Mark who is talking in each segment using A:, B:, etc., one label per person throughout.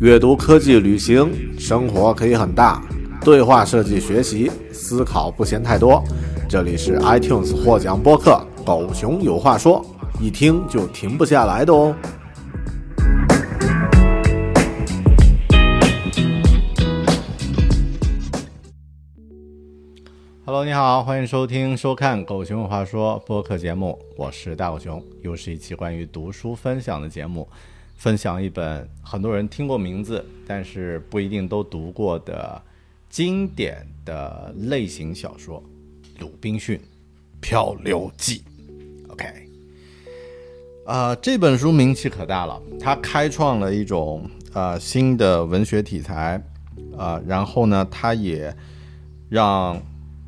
A: 阅读、科技、旅行，生活可以很大。对话设计、学习、思考不嫌太多。这里是 iTunes 获奖播客《狗熊有话说》，一听就停不下来的哦。Hello，你好，欢迎收听、收看《狗熊有话说》播客节目，我是大狗熊，又是一期关于读书分享的节目。分享一本很多人听过名字，但是不一定都读过的经典的类型小说《鲁滨逊漂流记》。OK，啊，这本书名气可大了，它开创了一种呃新的文学题材，啊，然后呢，它也让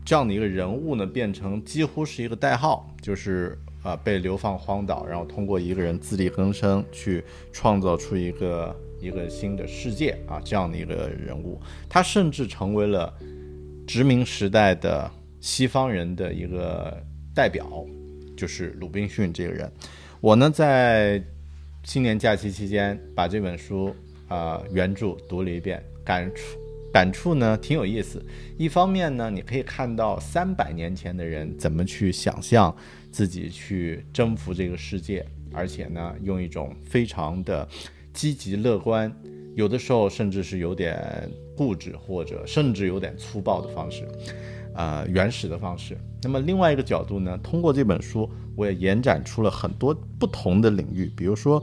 A: 这样的一个人物呢变成几乎是一个代号，就是。啊，被流放荒岛，然后通过一个人自力更生去创造出一个一个新的世界啊，这样的一个人物，他甚至成为了殖民时代的西方人的一个代表，就是鲁滨逊这个人。我呢，在新年假期期间把这本书啊原著读了一遍，感触感触呢挺有意思。一方面呢，你可以看到三百年前的人怎么去想象。自己去征服这个世界，而且呢，用一种非常的积极乐观，有的时候甚至是有点固执，或者甚至有点粗暴的方式，呃，原始的方式。那么另外一个角度呢，通过这本书，我也延展出了很多不同的领域，比如说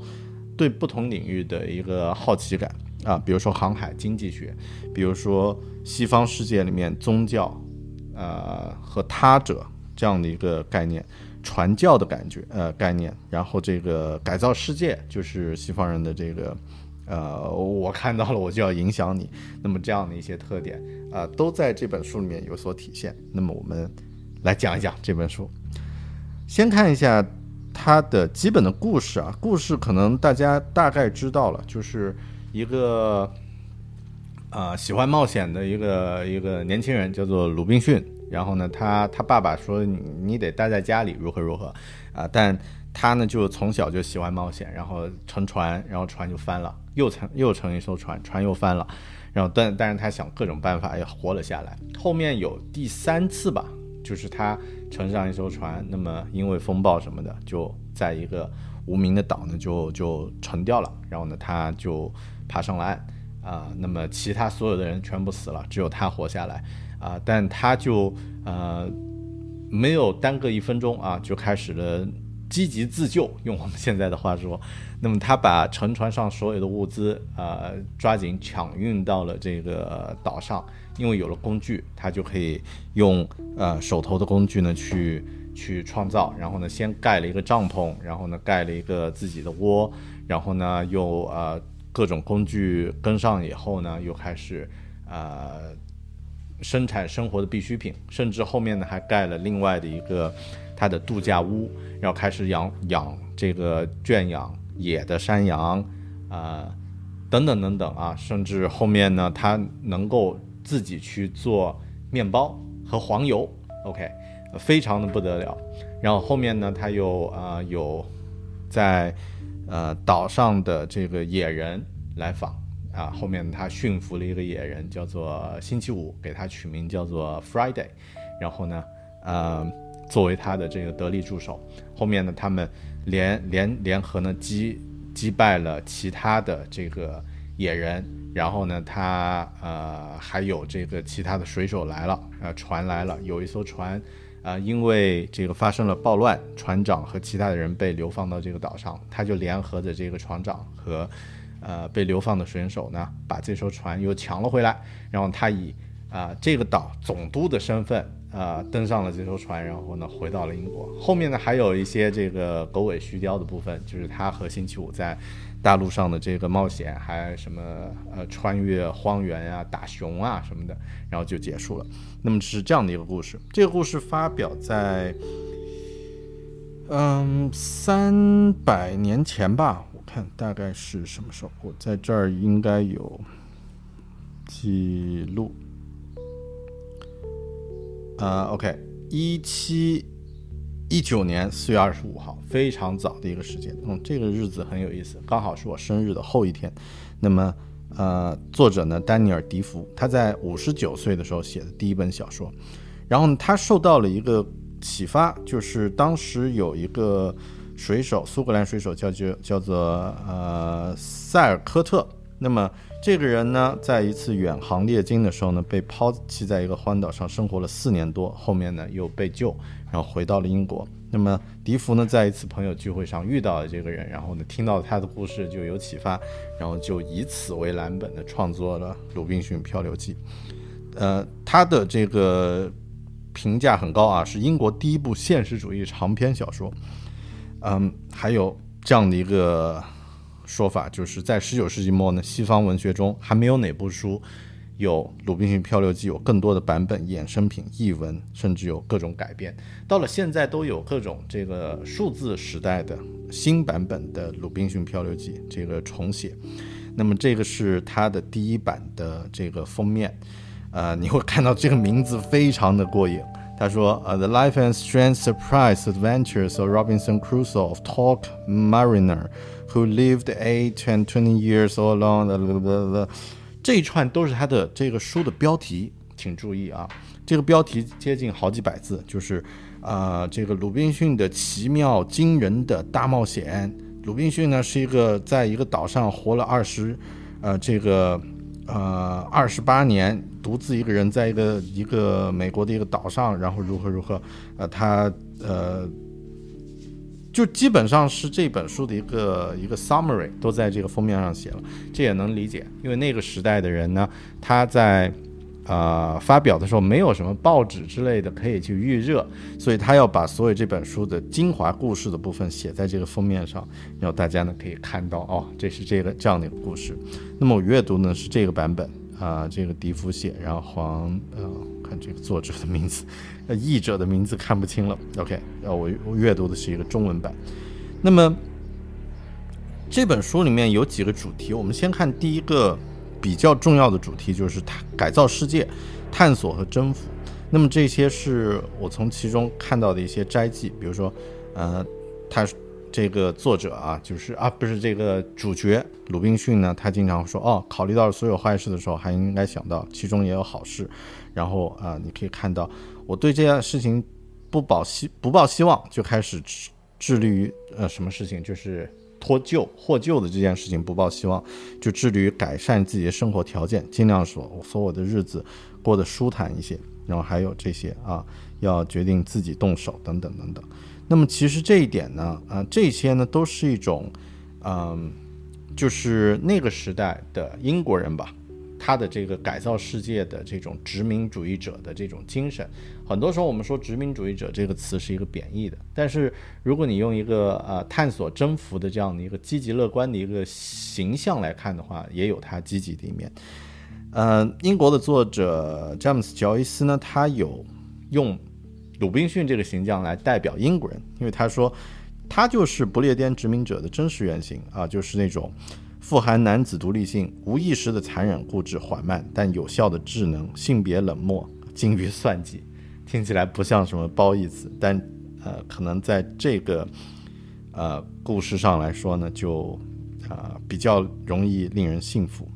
A: 对不同领域的一个好奇感啊，比如说航海经济学，比如说西方世界里面宗教，呃，和他者这样的一个概念。传教的感觉，呃，概念，然后这个改造世界，就是西方人的这个，呃，我看到了，我就要影响你。那么这样的一些特点，啊，都在这本书里面有所体现。那么我们来讲一讲这本书。先看一下它的基本的故事啊，故事可能大家大概知道了，就是一个啊喜欢冒险的一个一个年轻人，叫做鲁滨逊。然后呢，他他爸爸说你你得待在家里，如何如何，啊，但他呢就从小就喜欢冒险，然后乘船，然后船就翻了，又乘又乘一艘船，船又翻了，然后但但是他想各种办法也活了下来。后面有第三次吧，就是他乘上一艘船，那么因为风暴什么的，就在一个无名的岛呢就就沉掉了，然后呢他就爬上了岸，啊，那么其他所有的人全部死了，只有他活下来。啊，但他就呃没有耽搁一分钟啊，就开始了积极自救。用我们现在的话说，那么他把沉船上所有的物资啊抓紧抢运到了这个岛上，因为有了工具，他就可以用呃手头的工具呢去去创造。然后呢，先盖了一个帐篷，然后呢盖了一个自己的窝，然后呢又呃各种工具跟上以后呢，又开始呃。生产生活的必需品，甚至后面呢还盖了另外的一个他的度假屋，然后开始养养这个圈养野的山羊，啊，等等等等啊，甚至后面呢他能够自己去做面包和黄油，OK，非常的不得了。然后后面呢他又啊有在呃岛上的这个野人来访。啊，后面他驯服了一个野人，叫做星期五，给他取名叫做 Friday，然后呢，呃，作为他的这个得力助手。后面呢，他们联联联合呢击击败了其他的这个野人，然后呢，他呃还有这个其他的水手来了，呃，船来了，有一艘船，啊，因为这个发生了暴乱，船长和其他的人被流放到这个岛上，他就联合着这个船长和。呃，被流放的水手呢，把这艘船又抢了回来，然后他以啊这个岛总督的身份啊登上了这艘船，然后呢回到了英国。后面呢还有一些这个狗尾续貂的部分，就是他和星期五在大陆上的这个冒险，还什么呃穿越荒原啊、打熊啊什么的，然后就结束了。那么是这样的一个故事。这个故事发表在嗯三百年前吧，我看大概是什么时候？我在这儿应该有记录。呃，OK，一七一九年四月二十五号，非常早的一个时间。嗯，这个日子很有意思，刚好是我生日的后一天。那么，呃，作者呢，丹尼尔·迪福，他在五十九岁的时候写的第一本小说。然后，他受到了一个启发，就是当时有一个水手，苏格兰水手叫叫叫做呃塞尔科特。那么这个人呢，在一次远航猎鲸的时候呢，被抛弃在一个荒岛上，生活了四年多。后面呢，又被救，然后回到了英国。那么笛福呢，在一次朋友聚会上遇到了这个人，然后呢，听到他的故事就有启发，然后就以此为蓝本的创作了《鲁滨逊漂流记》。呃，他的这个评价很高啊，是英国第一部现实主义长篇小说。嗯，还有这样的一个。说法就是在十九世纪末呢，西方文学中还没有哪部书有《鲁滨逊漂流记》有更多的版本、衍生品、译文，甚至有各种改编。到了现在，都有各种这个数字时代的新版本的《鲁滨逊漂流记》这个重写。那么这个是它的第一版的这个封面，呃，你会看到这个名字非常的过瘾。他说：“呃，The Life and Strange Surprise Adventures of Robinson Crusoe of Talk Mariner。” Who lived eight and twenty years all alone？这一串都是他的这个书的标题，请注意啊，这个标题接近好几百字，就是啊，这个鲁滨逊的奇妙惊人的大冒险。鲁滨逊呢是一个在一个岛上活了二十，呃，这个呃二十八年，独自一个人在一个一个美国的一个岛上，然后如何如何，呃，他呃。就基本上是这本书的一个一个 summary 都在这个封面上写了，这也能理解，因为那个时代的人呢，他在呃发表的时候没有什么报纸之类的可以去预热，所以他要把所有这本书的精华故事的部分写在这个封面上，然后大家呢可以看到哦，这是这个这样的一个故事。那么我阅读呢是这个版本啊，这个笛福写，然后黄呃看这个作者的名字。译者的名字看不清了。OK，我我阅读的是一个中文版。那么这本书里面有几个主题，我们先看第一个比较重要的主题，就是它改造世界、探索和征服。那么这些是我从其中看到的一些摘记，比如说，呃，他这个作者啊，就是啊，不是这个主角鲁滨逊呢，他经常说，哦，考虑到所有坏事的时候，还应该想到其中也有好事。然后啊，你可以看到。我对这件事情不抱希不抱希望，就开始致致力于呃什么事情，就是脱臼获救的这件事情不抱希望，就致力于改善自己的生活条件，尽量说说我的日子过得舒坦一些。然后还有这些啊，要决定自己动手等等等等。那么其实这一点呢，啊这些呢都是一种，嗯，就是那个时代的英国人吧。他的这个改造世界的这种殖民主义者的这种精神，很多时候我们说殖民主义者这个词是一个贬义的，但是如果你用一个呃探索征服的这样的一个积极乐观的一个形象来看的话，也有他积极的一面。呃，英国的作者詹姆斯乔伊斯呢，他有用鲁滨逊这个形象来代表英国人，因为他说他就是不列颠殖民者的真实原型啊，就是那种。富含男子独立性、无意识的残忍、固执、缓慢但有效的智能、性别冷漠、精于算计，听起来不像什么褒义词，但呃，可能在这个呃故事上来说呢，就啊比较容易令人信服。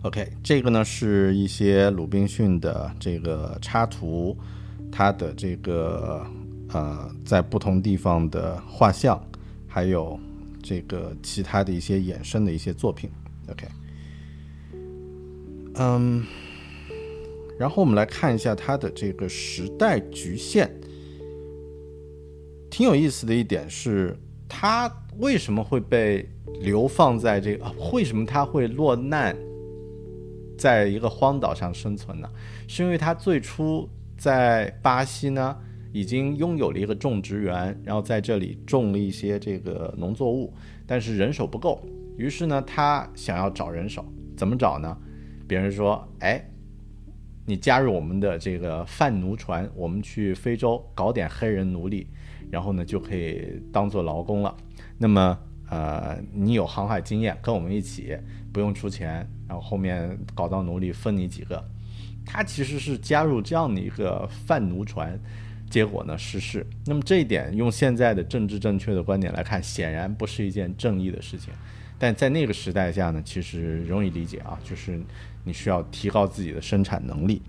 A: OK，这个呢是一些鲁滨逊的这个插图，它的这个呃在不同地方的画像，还有。这个其他的一些衍生的一些作品，OK，嗯，然后我们来看一下它的这个时代局限。挺有意思的一点是，它为什么会被流放在这个？为什么他会落难在一个荒岛上生存呢？是因为他最初在巴西呢已经拥有了一个种植园，然后在这里种了一些这个农作物，但是人手不够，于是呢，他想要找人手，怎么找呢？别人说，哎，你加入我们的这个贩奴船，我们去非洲搞点黑人奴隶，然后呢就可以当做劳工了。那么，呃，你有航海经验，跟我们一起，不用出钱，然后后面搞到奴隶分你几个。他其实是加入这样的一个贩奴船，结果呢失事。那么这一点用现在的政治正确的观点来看，显然不是一件正义的事情。但在那个时代下呢，其实容易理解啊，就是你需要提高自己的生产能力。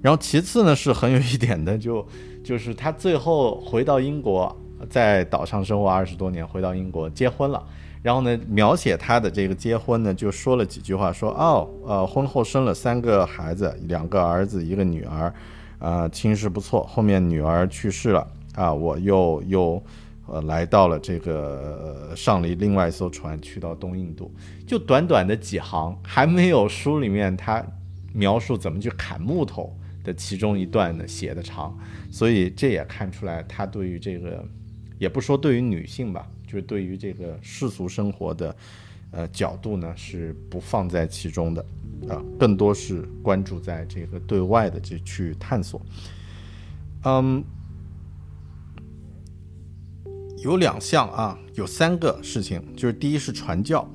A: 然后其次呢是很有一点的，就就是他最后回到英国。在岛上生活二十多年，回到英国结婚了。然后呢，描写他的这个结婚呢，就说了几句话，说哦，呃，婚后生了三个孩子，两个儿子，一个女儿，啊，亲事不错。后面女儿去世了，啊，我又又呃来到了这个上了另外一艘船，去到东印度。就短短的几行，还没有书里面他描述怎么去砍木头的其中一段呢写的长。所以这也看出来他对于这个。也不说对于女性吧，就是对于这个世俗生活的，呃角度呢是不放在其中的，啊，更多是关注在这个对外的这去探索。嗯，有两项啊，有三个事情，就是第一是传教。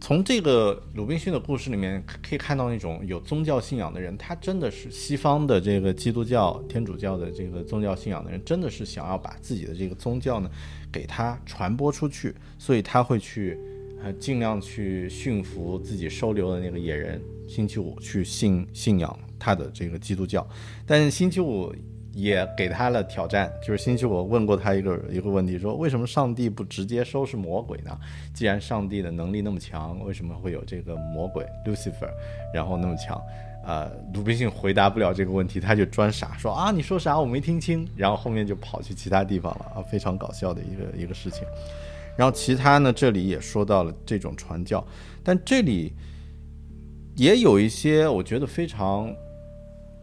A: 从这个鲁滨逊的故事里面可以看到，那种有宗教信仰的人，他真的是西方的这个基督教、天主教的这个宗教信仰的人，真的是想要把自己的这个宗教呢，给他传播出去，所以他会去，呃，尽量去驯服自己收留的那个野人星期五去信信仰他的这个基督教，但星期五。也给他了挑战，就是星期我问过他一个一个问题，说为什么上帝不直接收拾魔鬼呢？既然上帝的能力那么强，为什么会有这个魔鬼 Lucifer，然后那么强？呃，鲁滨逊回答不了这个问题，他就装傻说啊，你说啥？我没听清。然后后面就跑去其他地方了啊，非常搞笑的一个一个事情。然后其他呢，这里也说到了这种传教，但这里也有一些我觉得非常。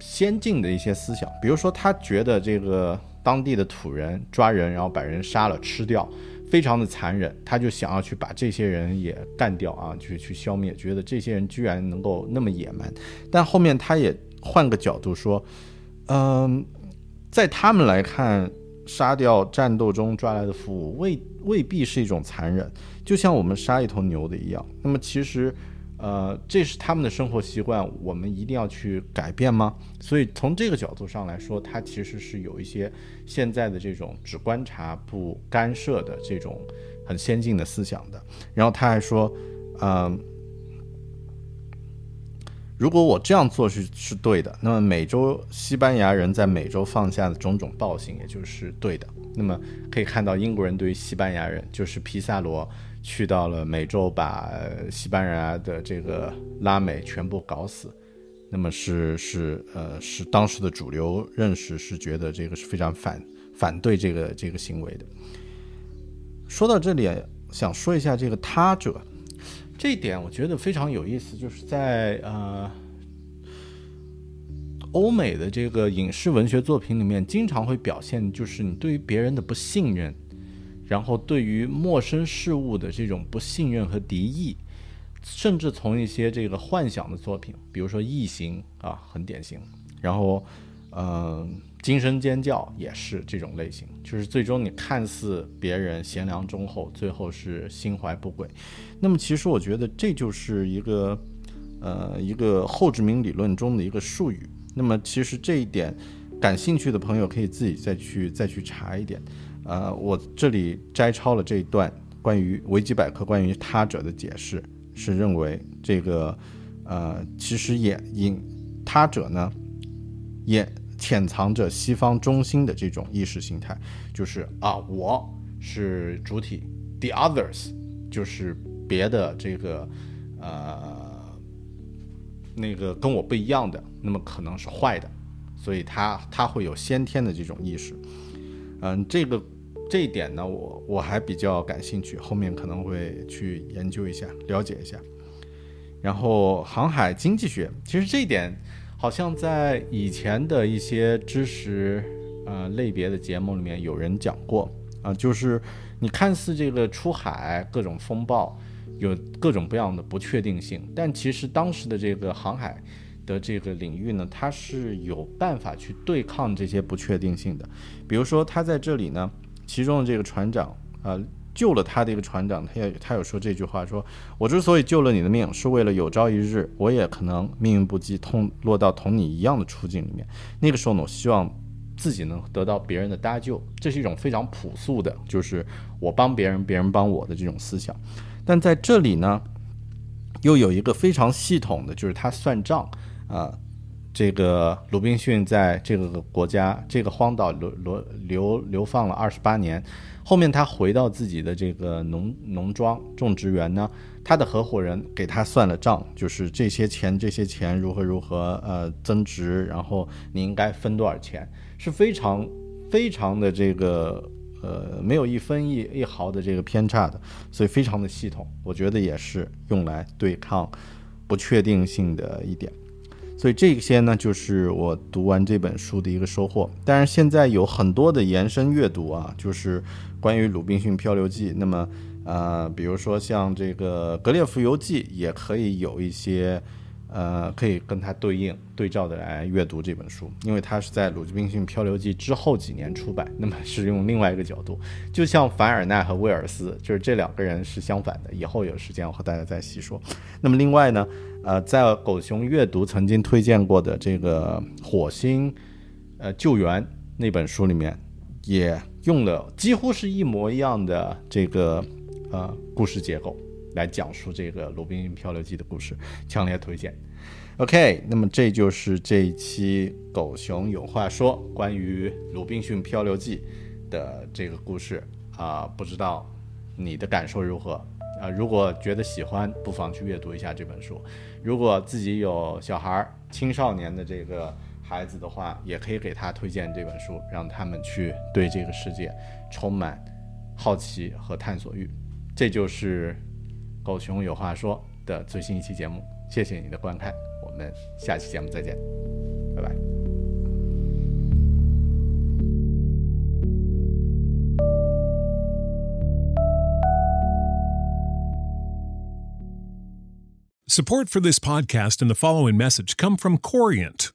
A: 先进的一些思想，比如说他觉得这个当地的土人抓人，然后把人杀了吃掉，非常的残忍，他就想要去把这些人也干掉啊，去去消灭，觉得这些人居然能够那么野蛮。但后面他也换个角度说，嗯，在他们来看，杀掉战斗中抓来的俘虏未未必是一种残忍，就像我们杀一头牛的一样。那么其实。呃，这是他们的生活习惯，我们一定要去改变吗？所以从这个角度上来说，他其实是有一些现在的这种只观察不干涉的这种很先进的思想的。然后他还说，嗯，如果我这样做是是对的，那么美洲西班牙人在美洲放下的种种暴行也就是对的。那么可以看到，英国人对于西班牙人，就是皮萨罗。去到了美洲，把西班牙的这个拉美全部搞死，那么是是呃是当时的主流认识是觉得这个是非常反反对这个这个行为的。说到这里，想说一下这个他者，这一点我觉得非常有意思，就是在呃欧美的这个影视文学作品里面，经常会表现就是你对于别人的不信任。然后对于陌生事物的这种不信任和敌意，甚至从一些这个幻想的作品，比如说《异形》啊，很典型。然后，嗯，《惊声尖叫》也是这种类型，就是最终你看似别人贤良忠厚，最后是心怀不轨。那么，其实我觉得这就是一个，呃，一个后殖民理论中的一个术语。那么，其实这一点，感兴趣的朋友可以自己再去再去查一点。呃，我这里摘抄了这一段关于维基百科关于他者的解释，是认为这个，呃，其实也因他者呢，也潜藏着西方中心的这种意识形态，就是啊，我是主体，the others 就是别的这个，呃，那个跟我不一样的，那么可能是坏的，所以他他会有先天的这种意识，嗯，这个。这一点呢，我我还比较感兴趣，后面可能会去研究一下，了解一下。然后航海经济学，其实这一点好像在以前的一些知识呃类别的节目里面有人讲过啊，就是你看似这个出海各种风暴，有各种各样的不确定性，但其实当时的这个航海的这个领域呢，它是有办法去对抗这些不确定性的。比如说他在这里呢，其中的这个船长啊。救了他的一个船长，他也他有说这句话，说我之所以救了你的命，是为了有朝一日我也可能命运不济，痛落到同你一样的处境里面。那个时候呢，我希望自己能得到别人的搭救，这是一种非常朴素的，就是我帮别人，别人帮我的这种思想。但在这里呢，又有一个非常系统的，就是他算账啊。这个鲁滨逊在这个国家这个荒岛流流流流放了二十八年。后面他回到自己的这个农农庄种植园呢，他的合伙人给他算了账，就是这些钱这些钱如何如何呃增值，然后你应该分多少钱，是非常非常的这个呃没有一分一一毫的这个偏差的，所以非常的系统，我觉得也是用来对抗不确定性的一点。所以这些呢，就是我读完这本书的一个收获。当然，现在有很多的延伸阅读啊，就是关于《鲁滨逊漂流记》。那么，呃，比如说像这个《格列佛游记》，也可以有一些。呃，可以跟它对应对照的来阅读这本书，因为它是在《鲁滨逊漂流记》之后几年出版，那么是用另外一个角度，就像凡尔纳和威尔斯，就是这两个人是相反的。以后有时间我和大家再细说。那么另外呢，呃，在狗熊阅读曾经推荐过的这个火星，呃，救援那本书里面，也用了几乎是一模一样的这个呃故事结构。来讲述这个《鲁滨逊漂流记》的故事，强烈推荐。OK，那么这就是这一期《狗熊有话说》关于《鲁滨逊漂流记》的这个故事啊，不知道你的感受如何啊？如果觉得喜欢，不妨去阅读一下这本书。如果自己有小孩、青少年的这个孩子的话，也可以给他推荐这本书，让他们去对这个世界充满好奇和探索欲。这就是。狗熊有话说的最新一期节目，谢谢你的观看，我们下期节目再见，拜拜。
B: Support for this podcast and the following message come from Corient.